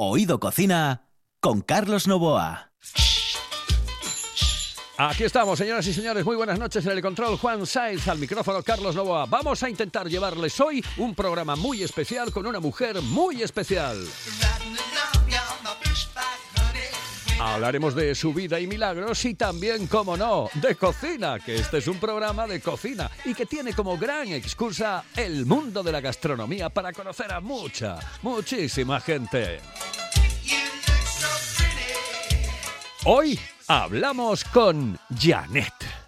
Oído Cocina con Carlos Novoa. Aquí estamos, señoras y señores. Muy buenas noches en el control. Juan Sainz al micrófono, Carlos Novoa. Vamos a intentar llevarles hoy un programa muy especial con una mujer muy especial. Hablaremos de su vida y milagros y también, como no, de cocina, que este es un programa de cocina y que tiene como gran excusa el mundo de la gastronomía para conocer a mucha, muchísima gente. Hoy hablamos con Janet.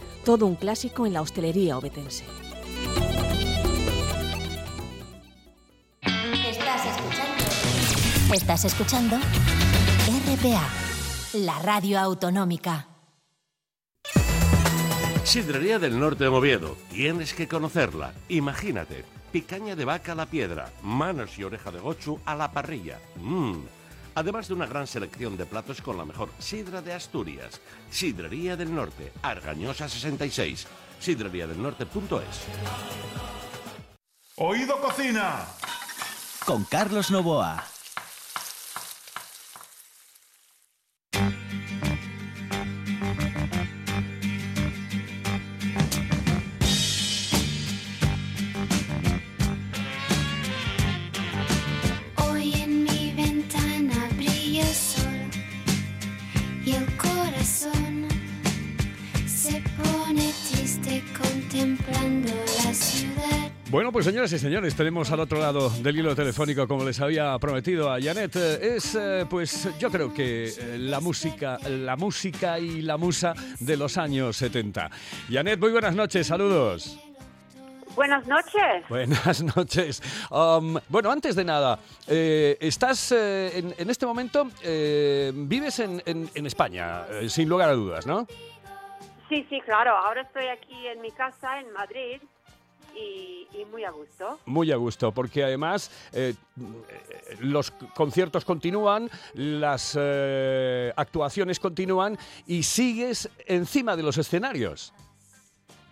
Todo un clásico en la hostelería obetense. Estás escuchando. Estás escuchando RPA, la radio autonómica. Sidrería del Norte de Oviedo. Tienes que conocerla. Imagínate. Picaña de vaca a la piedra, manos y oreja de gochu a la parrilla. Mmm. Además de una gran selección de platos con la mejor sidra de Asturias. Sidrería del Norte, Argañosa 66. Sidreríadelnorte.es. Oído Cocina. Con Carlos Novoa. Bueno, pues señoras y señores, tenemos al otro lado del hilo telefónico, como les había prometido a Janet, eh, es eh, pues yo creo que eh, la música, la música y la musa de los años 70. Janet, muy buenas noches, saludos. Buenas noches. Buenas noches. Um, bueno, antes de nada, eh, estás eh, en, en este momento, eh, vives en, en- en España, sin lugar a dudas, ¿no? Sí, sí, claro. Ahora estoy aquí en mi casa en Madrid y, y muy a gusto. Muy a gusto, porque además eh, los conciertos continúan, las eh, actuaciones continúan y sigues encima de los escenarios.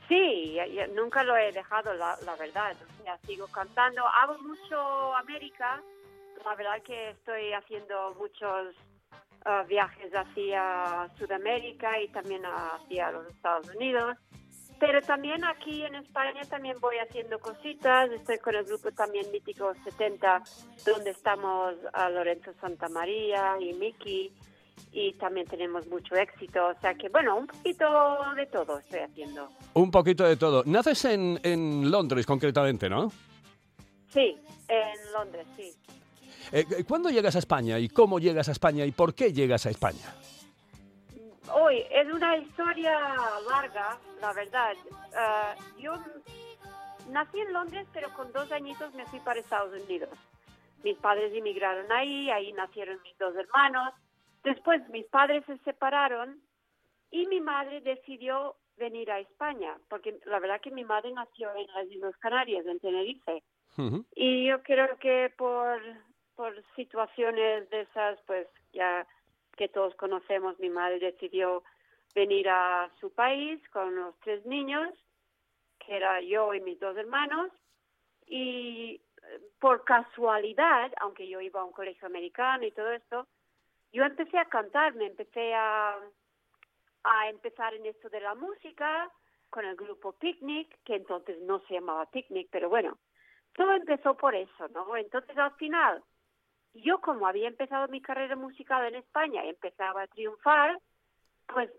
Sí, nunca lo he dejado, la, la verdad. O sea, sigo cantando. Hago mucho América. La verdad que estoy haciendo muchos ah, viajes hacia Sudamérica y también hacia los Estados Unidos. Pero también aquí en España también voy haciendo cositas. Estoy con el grupo también Mítico 70, donde estamos a Lorenzo Santamaría y Miki. Y también tenemos mucho éxito. O sea que, bueno, un poquito de todo estoy haciendo. Un poquito de todo. Naces en, en Londres, concretamente, ¿no? Sí, en Londres, sí. Eh, ¿Cuándo llegas a España y cómo llegas a España y por qué llegas a España? Hoy es una historia larga, la verdad. Ah, yo nací en Londres, pero con dos añitos me fui para Estados Unidos. Mis padres emigraron ahí, ahí nacieron mis dos hermanos. Después mis padres se separaron y mi madre decidió venir a España, porque la verdad que mi madre nació en las Islas Canarias, en Tenerife. Y yo creo que por, por situaciones de esas, pues ya que todos conocemos, mi madre decidió venir a su país con los tres niños, que era yo y mis dos hermanos, y eh, por casualidad, aunque yo iba a un colegio americano y todo esto, yo empecé a cantar, me empecé a, a empezar en esto de la música con el grupo Picnic, que entonces no se llamaba Picnic, pero bueno, todo empezó por eso, ¿no? Entonces al final, yo como había empezado mi carrera musical en España y empezaba a triunfar, pues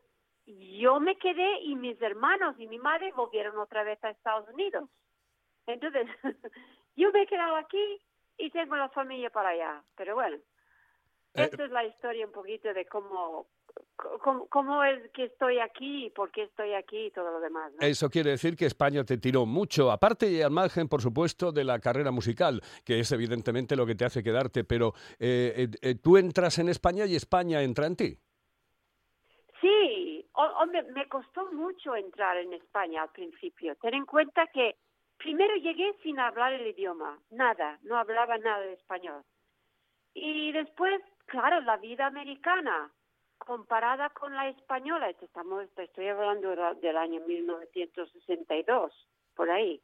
yo me quedé y mis hermanos y mi madre volvieron otra vez a Estados Unidos. Entonces, yo me he quedado aquí y tengo la familia para allá. Pero bueno, Eh, Esta es la historia un poquito de cómo, cómo, cómo es que estoy aquí y por qué estoy aquí y todo lo demás. ¿no? Eso quiere decir que España te tiró mucho, aparte y al margen, por supuesto, de la carrera musical, que es evidentemente lo que te hace quedarte, pero eh, eh, eh, tú entras en España y España entra en ti. Sí, ho- hombre, me costó mucho entrar en España al principio. Ten en cuenta que primero llegué sin hablar el idioma, nada, no hablaba nada de español. Y después, claro, la vida americana comparada con la española, estamos, estoy hablando de- del año 1962, por ahí,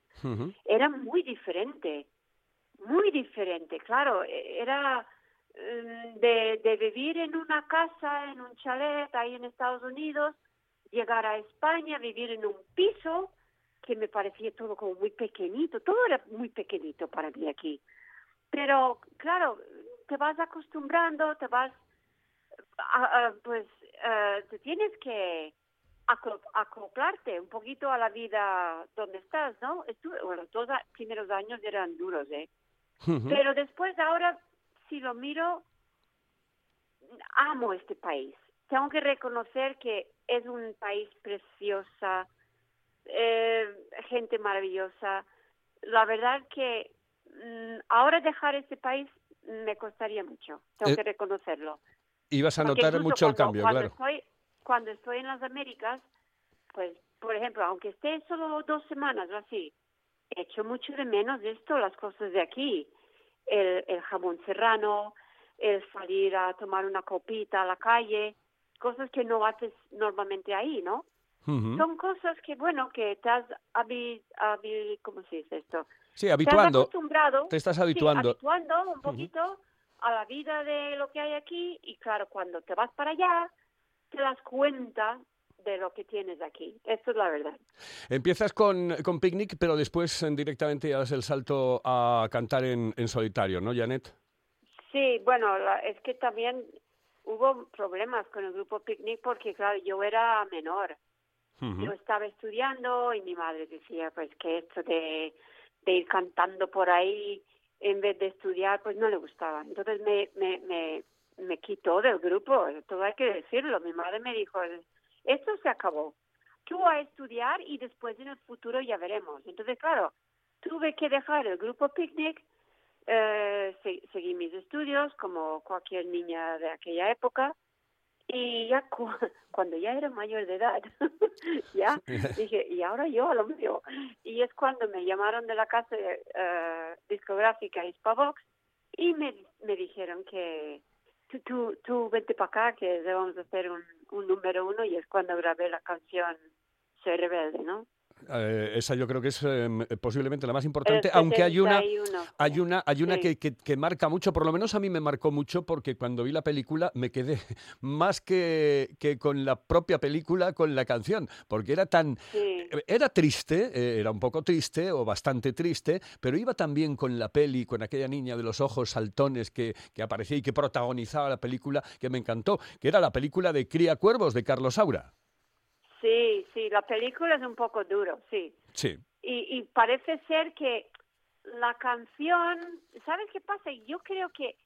era muy diferente, muy diferente, claro, e- era mm, de, de vivir en una casa, en un chalet ahí en Estados Unidos, llegar a España, vivir en un piso, que me parecía todo como muy pequeñito, todo era muy pequeñito para mí aquí. Pero claro, te vas acostumbrando, te vas, a- a- pues, eh, te tienes que acoplarte un poquito a la vida donde estás, ¿no? Estuve, bueno, los primeros años eran duros, ¿eh? Pero después ahora, si lo miro, amo este país. Tengo que reconocer que es un país preciosa, eh, gente maravillosa. La verdad que mm, ahora dejar este país me costaría mucho. Tengo Eh, que reconocerlo. Ibas a Porque notar mucho el cuando- cambio, cuando claro. Estoy, cuando estoy en las Américas, pues, por ejemplo, aunque esté solo dos semanas o así, echo mucho de menos esto, las cosas de aquí. El, el jamón serrano, el salir a tomar una copita a la calle, cosas que no haces normalmente ahí, ¿no? Son cosas que, bueno, que te has habi, habi- ¿cómo se dice esto? Sí, Te has habituando. acostumbrado, Te estás sí, habituando. habituando un poquito a la vida de lo que hay aquí y claro, cuando te vas para allá, te das cuenta de lo que tienes aquí. Esto es la verdad. Empiezas con, con Picnic, pero después eh, directamente ya das el salto a cantar en, en solitario, ¿no, Janet? Sí, bueno, la- es que también hubo problemas con el grupo Picnic porque, claro, yo era menor. Yo estaba estudiando y mi madre decía, pues, que esto de, de ir cantando por ahí en vez de estudiar, pues no le gustaba. Entonces me, me, me, me quitó del grupo, todo hay que decirlo. Mi madre me dijo, esto se acabó. Tú a estudiar y después en el futuro ya veremos. Entonces, claro, tuve que dejar el grupo Picnic, eh, se- seguí mis estudios como cualquier niña de aquella época y ya cu- cuando ya era mayor de edad, ya dije, y ahora yo a lo mío. Y es cuando me llamaron de la casa eh, discográfica Hispavox y me, me dijeron que tú, tú, tú vente para acá que debemos hacer un, un número uno y es cuando grabé la canción Soy Rebelde, ¿no? Eh, esa yo creo que es eh, posiblemente la más importante, aunque hay una, 71, hay una, hay una Sí. que, que- que marca mucho, por lo menos a mí me marcó mucho porque cuando vi la película me quedé más que, que con la propia película, con la canción, porque era tan... Sí. Era triste, eh, era un poco triste o bastante triste, pero iba también con la peli, con aquella niña de los ojos saltones que, que aparecía y que protagonizaba la película, que me encantó, que era la película de Cría Cuervos de Carlos Saura. Sí, sí, la película es un poco duro, sí. Sí. y, y parece ser que la canción, ¿sabes qué pasa? Yo creo que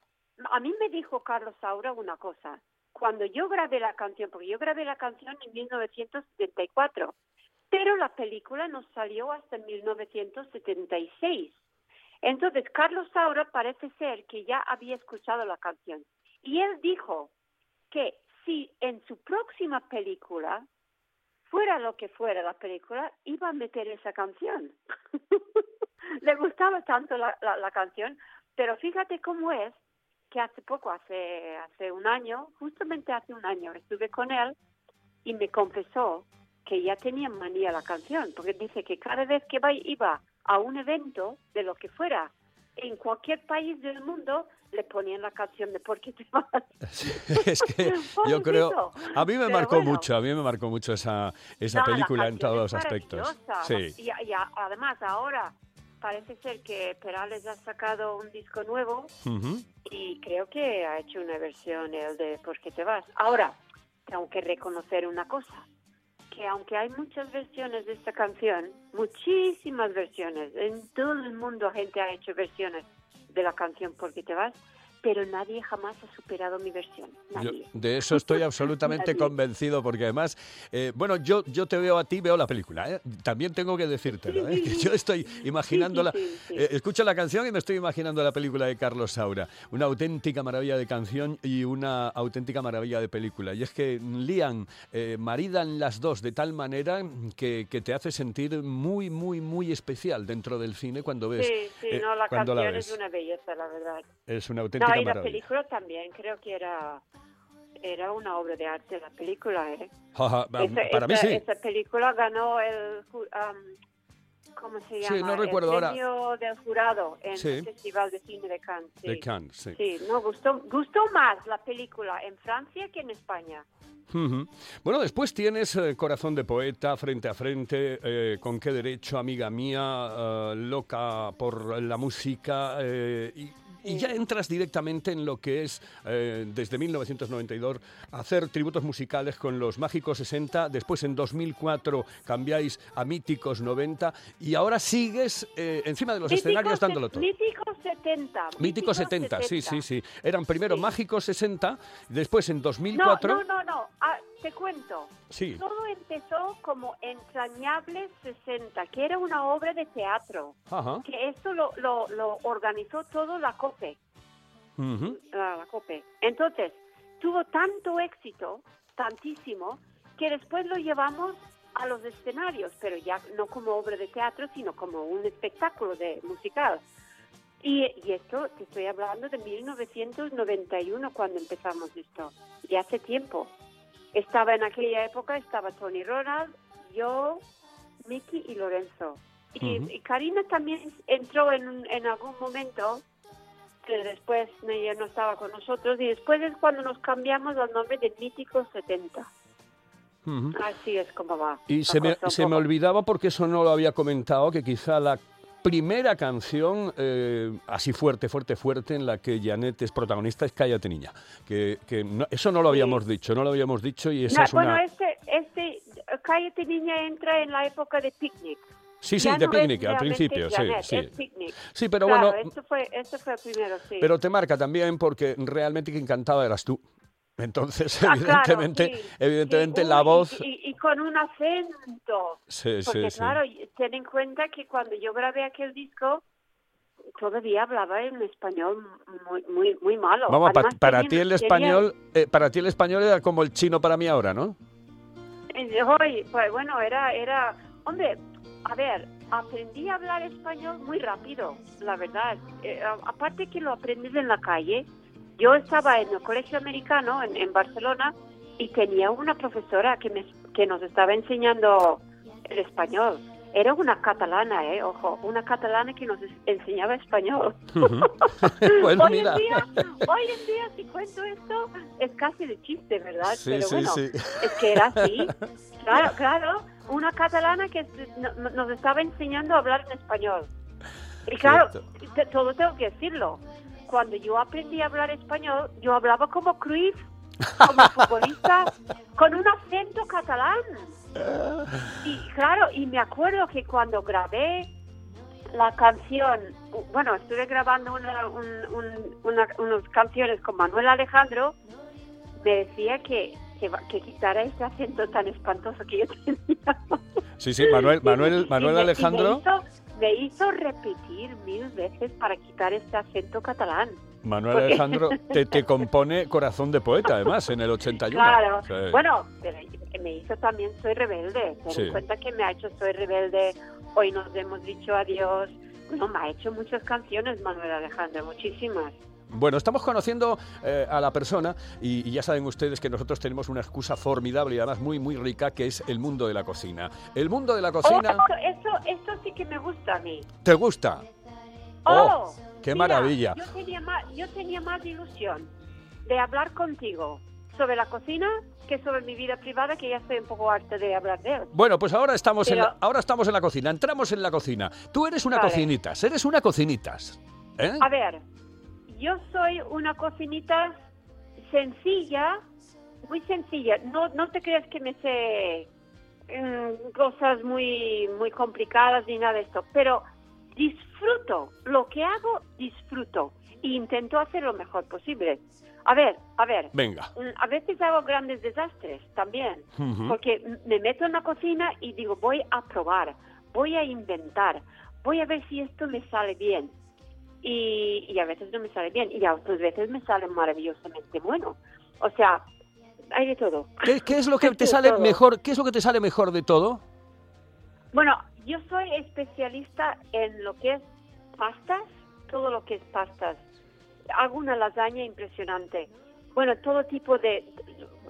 a mí me dijo Carlos Saura una cosa. Cuando yo grabé la canción, porque yo grabé la canción en 1974, pero la película no salió hasta 1976. Entonces, Carlos Saura parece ser que ya había escuchado la canción. Y él dijo que si en su próxima película fuera lo que fuera la película, iba a meter esa canción. Le gustaba tanto la, la, la canción, pero fíjate cómo es que hace poco, hace, hace un año, justamente hace un año, estuve con él y me confesó que ya tenía manía la canción, porque dice que cada vez que iba a un evento de lo que fuera, en cualquier país del mundo, le ponían la canción de ¿Por qué te vas? es que yo creo, a mí me Pero marcó bueno. mucho, a mí me marcó mucho esa, esa No, película en todos los aspectos. Sí. Y, y a- además ahora parece ser que Perales ha sacado un disco nuevo y creo que ha hecho una versión el de ¿Por qué te vas? Ahora, tengo que reconocer una cosa, que aunque hay muchas versiones de esta canción, muchísimas versiones, en todo el mundo gente ha hecho versiones de la canción ¿Por qué te vas? Pero nadie jamás ha superado mi versión. Yo Nadie. de eso estoy absolutamente convencido, porque además, eh, bueno, yo, yo te veo a ti, veo la película, ¿eh? también tengo que decírtelo, ¿eh? que yo estoy imaginándola, eh, escucho la canción y me estoy imaginando la película de Carlos Saura, una auténtica maravilla de canción y una auténtica maravilla de película. Y es que lían, eh, maridan las dos de tal manera que, que te hace sentir muy, muy, muy especial dentro del cine cuando ves. Sí, sí, no, la canción es una belleza, la verdad. Es una No, auténtica y la maravilla. película también, creo que era era una obra de arte la película, ¿eh? Esa- para mí esa- sí. Esa película ganó el... am, ¿Cómo se Sí, llama? no recuerdo el ahora. premio del jurado en Sí. el Festival de Cine de Cannes. Sí. De Cannes, sí. Sí, no, gustó, gustó más la película en Francia que en España. Bueno, después tienes eh, Corazón de Poeta, Frente a Frente, eh, Con qué derecho, amiga mía, eh, Loca por la música, eh, y, y ya entras directamente en lo que es, eh, desde 1992, hacer tributos musicales con los Mágicos 60, después en 2004 cambiáis a Míticos 90, y ahora sigues eh, encima de los escenarios se- dándolo todo. Mítico 70. Míticos 70, sí, sí, sí. Eran primero Sí. Mágicos 60, después en No, 2004... no, no, no. Ah, te cuento. Sí. Todo empezó como Entrañables 60, que era una obra de teatro. Ajá. Que esto lo, lo, lo organizó todo la COPE. Ujú. la, la COPE. Entonces, tuvo tanto éxito, tantísimo, que después lo llevamos a los escenarios, pero ya no como obra de teatro, sino como un espectáculo de musical. Y, y esto, te estoy hablando de 1991 cuando empezamos esto, y hace tiempo. Estaba en aquella época, estaba Tony Ronald, yo, Mickey y Lorenzo. Y, Ujú. y Karina también entró en, en algún momento, que después ella no estaba con nosotros, y después es cuando nos cambiamos al nombre de Mítico 70. Ujú. Así es como va. Y se me, se me olvidaba, porque eso no lo había comentado, que quizá la primera canción eh, así fuerte, fuerte, fuerte, en la que Janet es protagonista es Cállate Niña. Que, que no- eso no lo habíamos dicho, no lo habíamos dicho y esa No, es bueno, una... este, este, Cállate Niña entra en la época de Picnic. Sí, sí, Ya de no Picnic, al principio, sí, Janet, sí. Sí, pero claro, bueno, esto fue, esto fue primero, sí. pero te marca también porque realmente quien cantaba eras tú. Entonces, Ah, claro, evidentemente, sí, evidentemente sí. la Uy, voz... Y, con un acento. Sí, Porque claro, ten en cuenta que cuando yo grabé aquel disco, todavía hablaba en español muy muy muy malo. Vamos, Además, para ti el español, eh, para ti el español era como el chino para mí ahora, ¿no? Eh, hoy, pues bueno, era, era, hombre, a ver, aprendí a hablar español muy rápido, la verdad. Eh, aparte que lo aprendes en la calle, yo estaba en el colegio americano en, en Barcelona y tenía una profesora que, me, que nos estaba enseñando el español. Era una catalana, eh, ojo, una catalana que nos enseñaba español. Hoy, mira. en día, hoy en día, si cuento esto, es casi de chiste, ¿verdad? Sí, Pero sí, bueno, sí. es que era así. Claro, claro. Una catalana que no- no- nos estaba enseñando a hablar en español. Y claro, todo tengo que decirlo. Cuando yo aprendí a hablar español, yo hablaba como Cruyff, como futbolista, con un acento catalán. Y claro, y me acuerdo que cuando grabé la canción, bueno, estuve grabando una, un- un- una- unas canciones con Manuel Alejandro, me decía que, que, quitara ese acento tan espantoso que yo tenía. Sí, sí, Manuel, Manuel, Y Manuel y Alejandro. Me hizo, me hizo repetir mil veces para quitar este acento catalán. Manuel Porque- Alejandro te, te compone Corazón de Poeta, además, en el 81. Claro. Sí. Bueno, me hizo también Soy Rebelde. Ten Sí. en cuenta que me ha hecho Soy Rebelde. Hoy nos hemos dicho adiós. Bueno, me ha hecho muchas canciones Manuel Alejandro, muchísimas. Bueno, estamos conociendo eh, a la persona y, y ya saben ustedes que nosotros tenemos una excusa formidable y además muy, muy rica que es el mundo de la cocina. El mundo de la Oh, cocina, eso, eso sí que me gusta a mí. ¿te gusta? Oh, Oh, qué mira, maravilla. Yo tenía, más, yo tenía más ilusión de hablar contigo sobre la cocina que sobre mi vida privada, que ya estoy un poco harta de hablar de él. Bueno, pues ahora estamos, en la, ahora estamos en la cocina, entramos en la cocina. Tú eres una Vale. cocinitas, eres una cocinitas. ¿eh? A ver, yo soy una cocinita sencilla, muy sencilla. No, no te creas que me sé mm, cosas muy, muy complicadas ni nada de esto, pero disfruto. Lo que hago, disfruto. e intento hacer lo mejor posible. A ver, a ver. Venga. Mm, A veces hago grandes desastres también, porque me meto en la cocina y digo, voy a probar, voy a inventar, voy a ver si esto me sale bien. Y, y a veces no me sale bien, y a otras veces me sale maravillosamente bueno. O sea, hay de todo. ¿Qué, qué es lo que Hay te sale todo. mejor? ¿Qué es lo que te sale mejor de todo? Bueno, yo soy especialista en lo que es pastas, todo lo que es pastas. Hago una lasaña impresionante. Bueno, todo tipo de...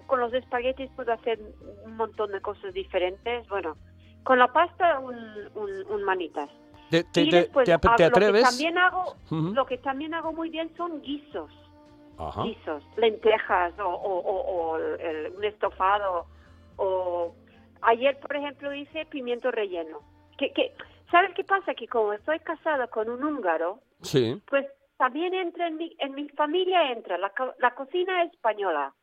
Con los espaguetis puedo hacer un montón de cosas diferentes. Bueno, con la pasta un, un, un manitas. ¿Te, te- y te- después te ap- hago- te Lo que, atreves? también hago, lo que también hago muy bien son guisos. Ajá. guisos, lentejas o, o- o- o el- un estofado. O ayer, por ejemplo, hice pimiento relleno. Que, que, ¿Sabes qué pasa? Que como estoy casada con un húngaro, Sí. pues también entra en mi, en mi familia entra la, la cocina española,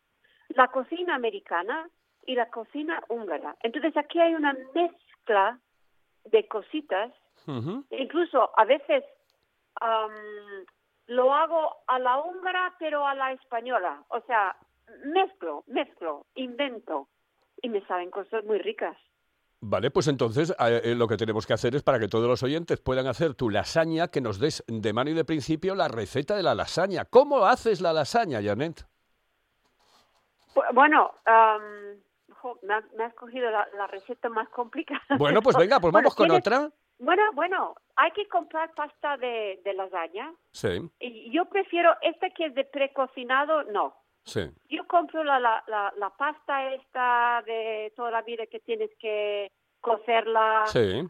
la cocina americana y la cocina húngara. Entonces aquí hay una mezcla de cositas Ujú. incluso a veces am, lo hago a la húngara pero a la española o sea mezclo mezclo invento y me salen cosas muy ricas Vale, pues entonces eh, eh, lo que tenemos que hacer es para que todos los oyentes puedan hacer tu lasaña, que nos des de mano y de principio la receta de la lasaña. ¿Cómo haces la lasaña, Janet? Bu- bueno am, jo, me, has, cogido la, la receta más complicada Bueno, pues venga, pues Bueno, vamos con otra. Bueno bueno hay que comprar pasta de, de lasaña Sí, y yo prefiero esta que es de precocinado no sí. yo compro la, la, la, la pasta esta de toda la vida que tienes que cocerla Sí.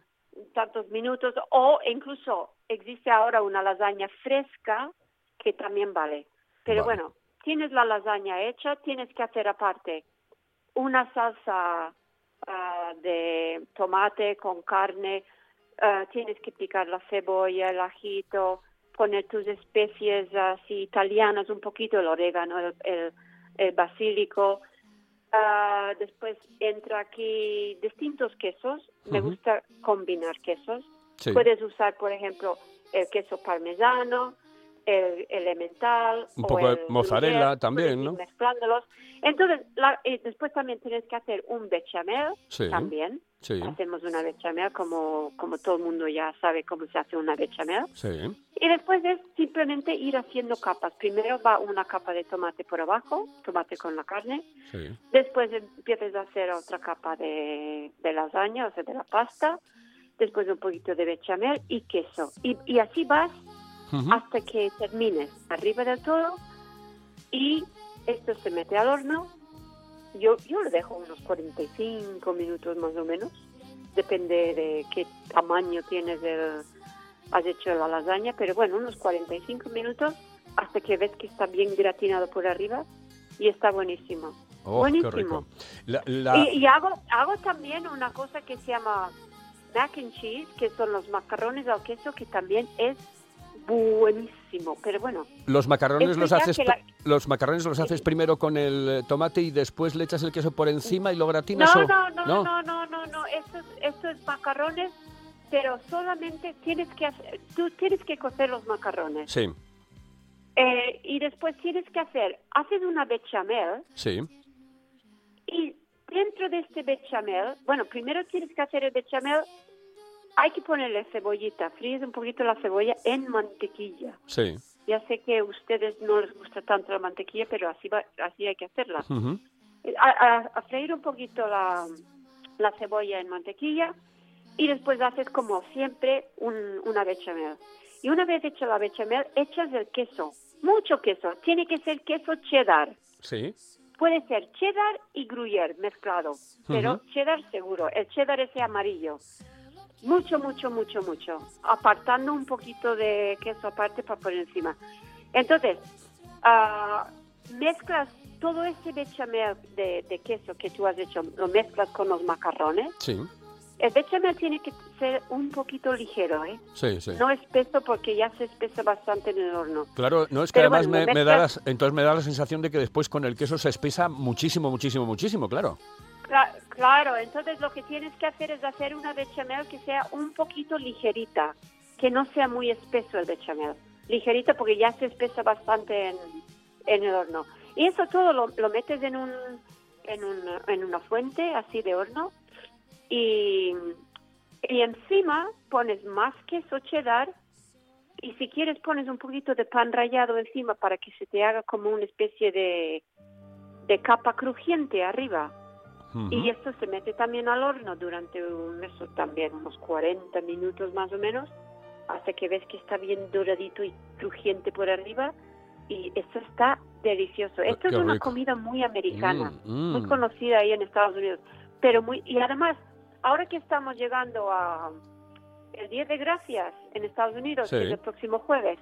tantos minutos o incluso existe ahora una lasaña fresca que también vale. Pero Vale. bueno, tienes la lasaña hecha, tienes que hacer aparte una salsa ah, de tomate con carne, ah, tienes que picar la cebolla, el ajito, poner tus especies así italianas, un poquito el orégano, el, el, el basílico. Ah, después entra aquí distintos quesos. Me gusta combinar quesos. Sí. Puedes usar, por ejemplo, el queso parmesano, el elemental. Un o poco de el mozzarella también, ¿no? Mezclándolos. Entonces, la- y después también tienes que hacer un bechamel Sí. también. Sí, Hacemos una bechamel como, como todo el mundo ya sabe cómo se hace una bechamel. sí. Y después es simplemente ir haciendo capas. Primero va una capa de tomate por abajo, tomate con la carne. sí. Después empiezas a hacer otra capa de, de lasaña, o sea, de la pasta. Después un poquito de bechamel y queso. Y, y así vas Ujú. hasta que termines arriba del todo. Y esto se mete al horno. Yo, yo lo dejo unos 45 minutos más o menos. Depende de qué tamaño tienes el, has hecho la lasaña. Pero bueno, unos 45 minutos hasta que ves que está bien gratinado por arriba. Y está buenísimo. Oh, buenísimo. La- la- Y, y hago, hago también una cosa que se llama mac and cheese, que son los macarrones al queso, que también es buenísimo. Pero bueno, los macarrones los haces la- los macarrones los haces primero con el eh, tomate y después le echas el queso por encima y lo no, gratinas o no, no, no, no, no, no, estos, estos macarrones, pero solamente tienes que hacer, tú tienes que cocer los macarrones. Sí, Eh, y después tienes que hacer, haces una bechamel, sí. Y dentro de este bechamel, bueno, primero tienes que hacer el bechamel, hay que ponerle cebollita, fríes un poquito la cebolla en mantequilla. Sí. Ya sé que a ustedes no les gusta tanto la mantequilla, pero así, va, así hay que hacerla. Ujú. A, a- a freír un poquito la, la cebolla en mantequilla y después haces como siempre un- una bechamel. Y una vez hecha la bechamel, echas el queso, mucho queso, tiene que ser queso cheddar. Sí. Puede ser cheddar y gruyère mezclado, pero Ujú. cheddar seguro, el cheddar ese amarillo. Mucho, mucho, mucho, mucho. Apartando un poquito de queso aparte para poner encima. Entonces, ah, mezclas todo ese bechamel de, de queso que tú has hecho, lo mezclas con los macarrones. Sí. El bechamel tiene que ser un poquito ligero, ¿eh? Sí, sí. No espeso porque ya se espesa bastante en el horno. Claro, no es que Pero además bueno, me, lo me da mezclas- la- entonces me da la sensación de que después con el queso se espesa muchísimo, muchísimo, muchísimo, claro. Cla- Claro, entonces lo que tienes que hacer es hacer una bechamel que sea un poquito ligerita, que no sea muy espeso el bechamel. ligerito porque ya se espesa bastante en, el horno. Y eso todo lo, lo metes en, un, en, un, en una fuente así de horno y, y encima pones más queso cheddar y si quieres pones un poquito de pan rallado encima para que se te haga como una especie de, de capa crujiente arriba. Y esto se mete también al horno durante un, eso también unos 40 minutos más o menos, hasta que ves que está bien doradito y crujiente por arriba. Y esto está delicioso. Esto qué es una rico. comida muy americana, Mm, muy mm. conocida ahí en Estados Unidos. Pero muy, y además, ahora que estamos llegando a el Día de Gracias en Estados Unidos, Sí. es el próximo jueves,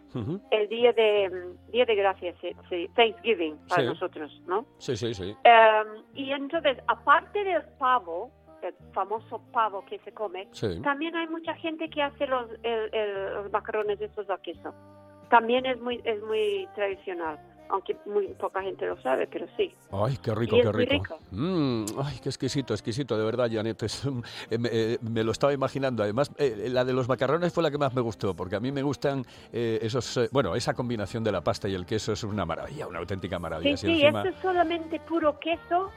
el Día de mm, Día de Gracias, sí, Thanksgiving para Sí. nosotros, ¿no? Sí, sí, sí. Em, y entonces, aparte del pavo, el famoso pavo que se come, también hay mucha gente que hace los, el- el- los macarrones estos a queso. También es muy, es muy tradicional, aunque muy poca gente lo sabe, pero sí. Ay, qué rico, Y qué rico. rico. Mm, ay, qué exquisito, exquisito, de verdad, Janet. es eh, me, eh, me lo estaba imaginando. Además, eh, la de los macarrones fue la que más me gustó, porque a mí me gustan eh, esos. eh, bueno, esa combinación de la pasta y el queso es una maravilla, una auténtica maravilla. Sí, sí, encima- esto es solamente puro queso,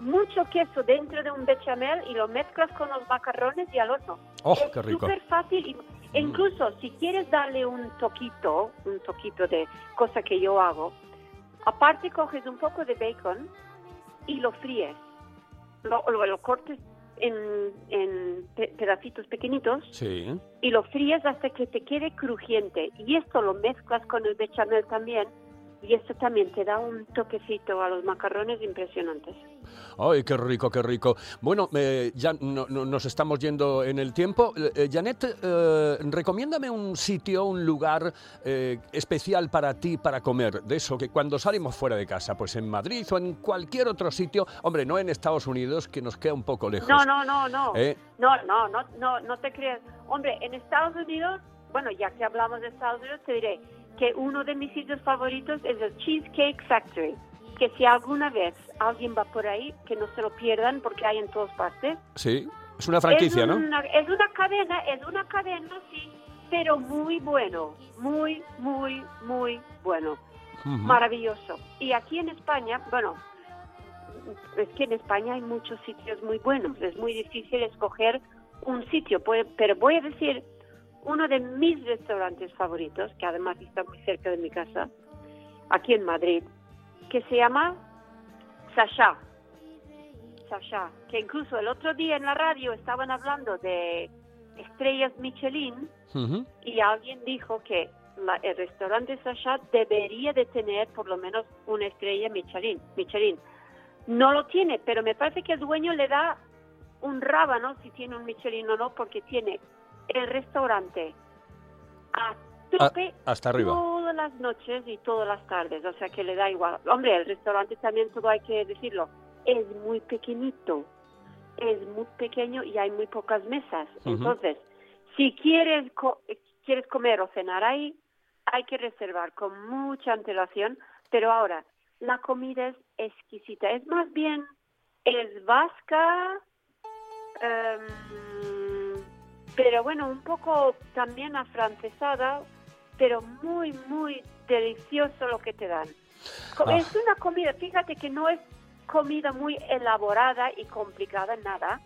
mucho queso dentro de un bechamel y lo mezclas con los macarrones y al horno. ¡Oh, es qué rico! Súper fácil. y- e incluso si quieres darle un toquito, un toquito de cosa que yo hago, aparte coges un poco de bacon y lo fríes. Lo, lo, lo cortes en, en pe- pedacitos pequeñitos Sí. y lo fríes hasta que te quede crujiente. Y esto lo mezclas con el bechamel también. Y esto también te da un toquecito a los macarrones impresionantes. Ay, qué rico, qué rico. Bueno, eh, ya no- no- nos estamos yendo en el tiempo. Eh, eh, Janet, eh, recomiéndame un sitio, un lugar eh, especial para ti para comer. De eso, que cuando salimos fuera de casa, pues en Madrid o en cualquier otro sitio, hombre, no en Estados Unidos, que nos queda un poco lejos. No, no, no, no. No, no, no, no, no te creas. Hombre, en Estados Unidos, bueno, ya que hablamos de Estados Unidos, te diré que uno de mis sitios favoritos es el Cheesecake Factory. Que si alguna vez alguien va por ahí, que no se lo pierdan porque hay en todas partes. Sí, es una franquicia, es ¿no? Es una cadena, es una cadena, sí, pero muy bueno, muy, muy, muy bueno, maravilloso. Y aquí en España, bueno, es que en España hay muchos sitios muy buenos, es muy difícil escoger un sitio, pero voy a decir uno de mis restaurantes favoritos, que además está muy cerca de mi casa, aquí en Madrid, que se llama Sasha. Sasha, que incluso el otro día en la radio estaban hablando de estrellas Michelin y alguien dijo que la- el restaurante Sasha debería de tener por lo menos una estrella Michelin. Michelin. No lo tiene, pero me parece que el dueño le da un rábano si tiene un Michelin o no, porque tiene el restaurante a tope Ah, hasta arriba. todas las noches y todas las tardes, o sea que le da igual. Hombre, el restaurante también, todo hay que decirlo, es muy pequeñito, es muy pequeño y hay muy pocas mesas. Entonces, si quieres, co- quieres comer o cenar ahí, hay que reservar con mucha antelación, pero ahora, la comida es exquisita, es más bien, es vasca, em, pero bueno, un poco también afrancesada, pero muy, muy delicioso lo que te dan. Ah. Es una comida, fíjate que no es comida muy elaborada y complicada, nada.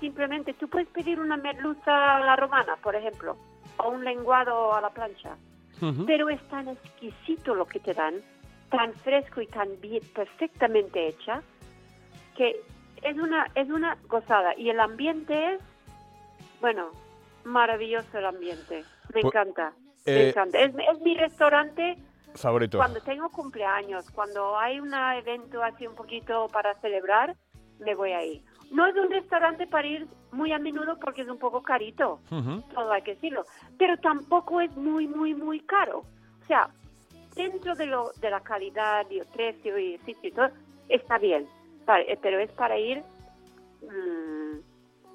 Simplemente, tú puedes pedir una merluza a la romana, por ejemplo, o un lenguado a la plancha, Ujú. pero es tan exquisito lo que te dan, tan fresco y tan bien, perfectamente hecha, que es una, es una gozada. Y el ambiente es, bueno, maravilloso el ambiente. Me Pu- encanta, eh, me encanta. Es, es mi restaurante Favorito. cuando tengo cumpleaños, cuando hay un evento así un poquito para celebrar, me voy ahí. No es un restaurante para ir muy a menudo porque es un poco carito, todo hay que decirlo, pero tampoco es muy, muy, muy caro. O sea, dentro de, lo, de la calidad y el precio y el sitio y todo, está bien, eh, pero es para ir mm,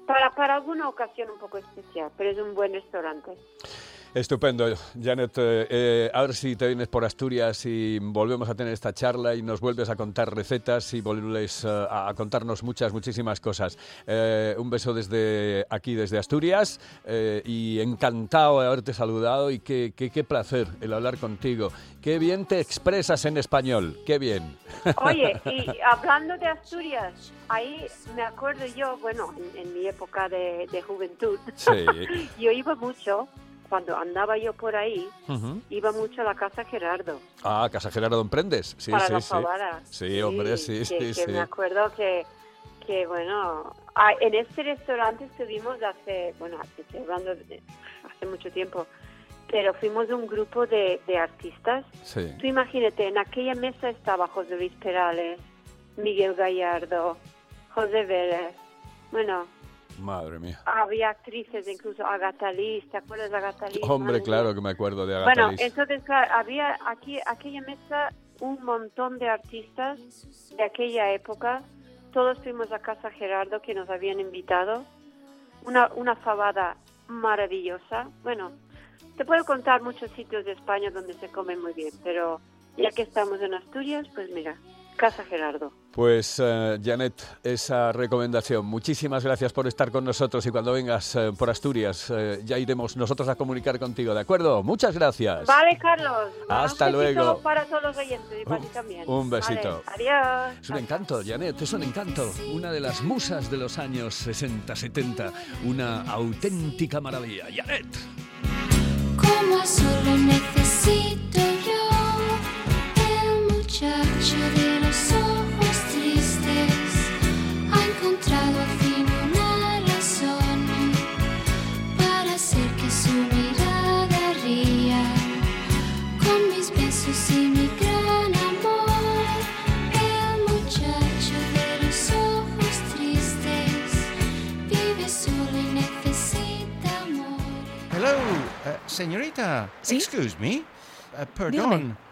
para, para alguna ocasión un poco especial, pero es un buen restaurante. Estupendo, Janet. eh, eh, a ver si te vienes por Asturias y volvemos a tener esta charla y nos vuelves a contar recetas y vuelves eh, a contarnos muchas, muchísimas cosas. Eh, un beso desde aquí, desde Asturias, eh, y encantado de haberte saludado y qué, qué, qué placer el hablar contigo. Qué bien te expresas en español, qué bien. Oye, y hablando de Asturias, ahí me acuerdo yo, bueno, en, en mi época de, de juventud, Sí. yo iba mucho, cuando andaba yo por ahí, Ujú. iba mucho a la casa Gerardo. Ah, Casa Gerardo Don Prendes. Sí, para sí, las sí. favadas. Sí, hombre, sí, que, sí, que sí. me acuerdo que, que bueno, ah, en este restaurante estuvimos hace, bueno, estoy hablando de hace mucho tiempo, pero fuimos un grupo de, de artistas. Sí. Tú imagínate, en aquella mesa estaba José Luis Perales, Miguel Gallardo, José Vélez, bueno, Madre mía. había actrices, incluso Agatha Liz, ¿te acuerdas de Agatha Liz? Hombre, Madre claro mía. que me acuerdo de Agatha Bueno, Liz. entonces claro, había aquí aquella mesa un montón de artistas de aquella época. Todos fuimos a casa Gerardo que nos habían invitado. Una, una fabada maravillosa. Bueno, te puedo contar muchos sitios de España donde se come muy bien, pero ya que estamos en Asturias, pues mira, casa Gerardo. Pues, eh, Janet, esa recomendación. Muchísimas gracias por estar con nosotros y cuando vengas eh, por Asturias eh, ya iremos nosotros a comunicar contigo, ¿de acuerdo? Muchas gracias. Vale, Carlos. Hasta un luego. Para todos los oyentes y para ti también. un besito. Vale, adiós. Es un encanto, Janet, es un encanto. Una de las musas de los años 60-70. Una auténtica maravilla. Janet. Como solo necesito muchacho de los ojos tristes ha encontrado al fin una razón para hacer que su mirada ría con mis besos y mi gran amor. El muchacho de los ojos tristes vive solo y necesita amor. Hello, eh, señorita. ¿Sí? Excuse me. Eh, perdón. Dígame.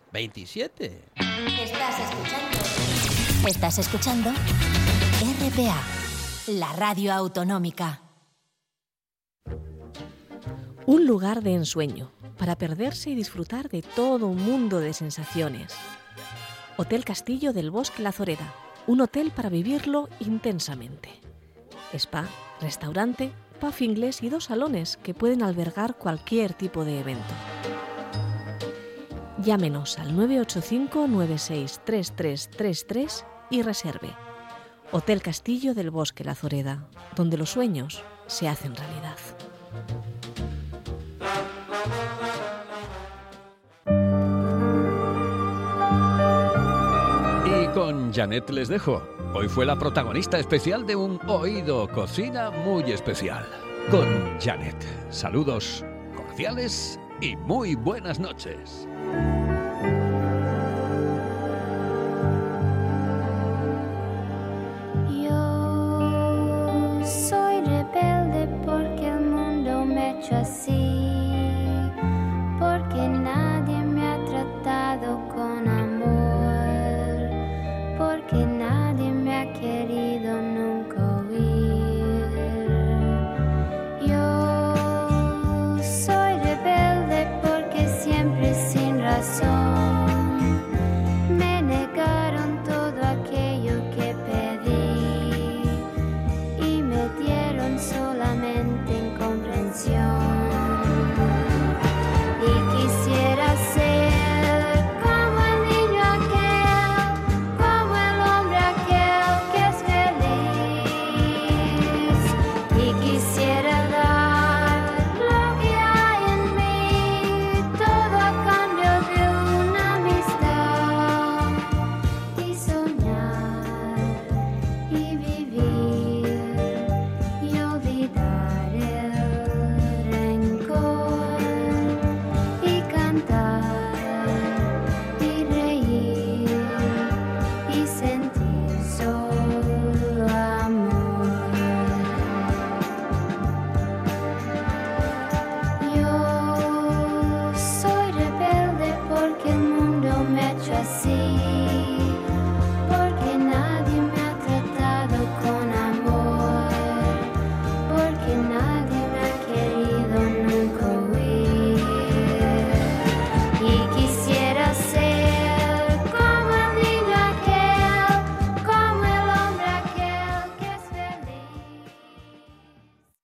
27. Estás escuchando. Estás escuchando RPA, la radio autonómica. Un lugar de ensueño para perderse y disfrutar de todo un mundo de sensaciones. Hotel Castillo del Bosque La Zoreda, un hotel para vivirlo intensamente. Spa, restaurante, pub inglés y dos salones que pueden albergar cualquier tipo de evento. Llámenos al 985-963333 y reserve. Hotel Castillo del Bosque La Zoreda, donde los sueños se hacen realidad. Y con Janet les dejo. Hoy fue la protagonista especial de un oído cocina muy especial. Con Janet. Saludos cordiales y muy buenas noches.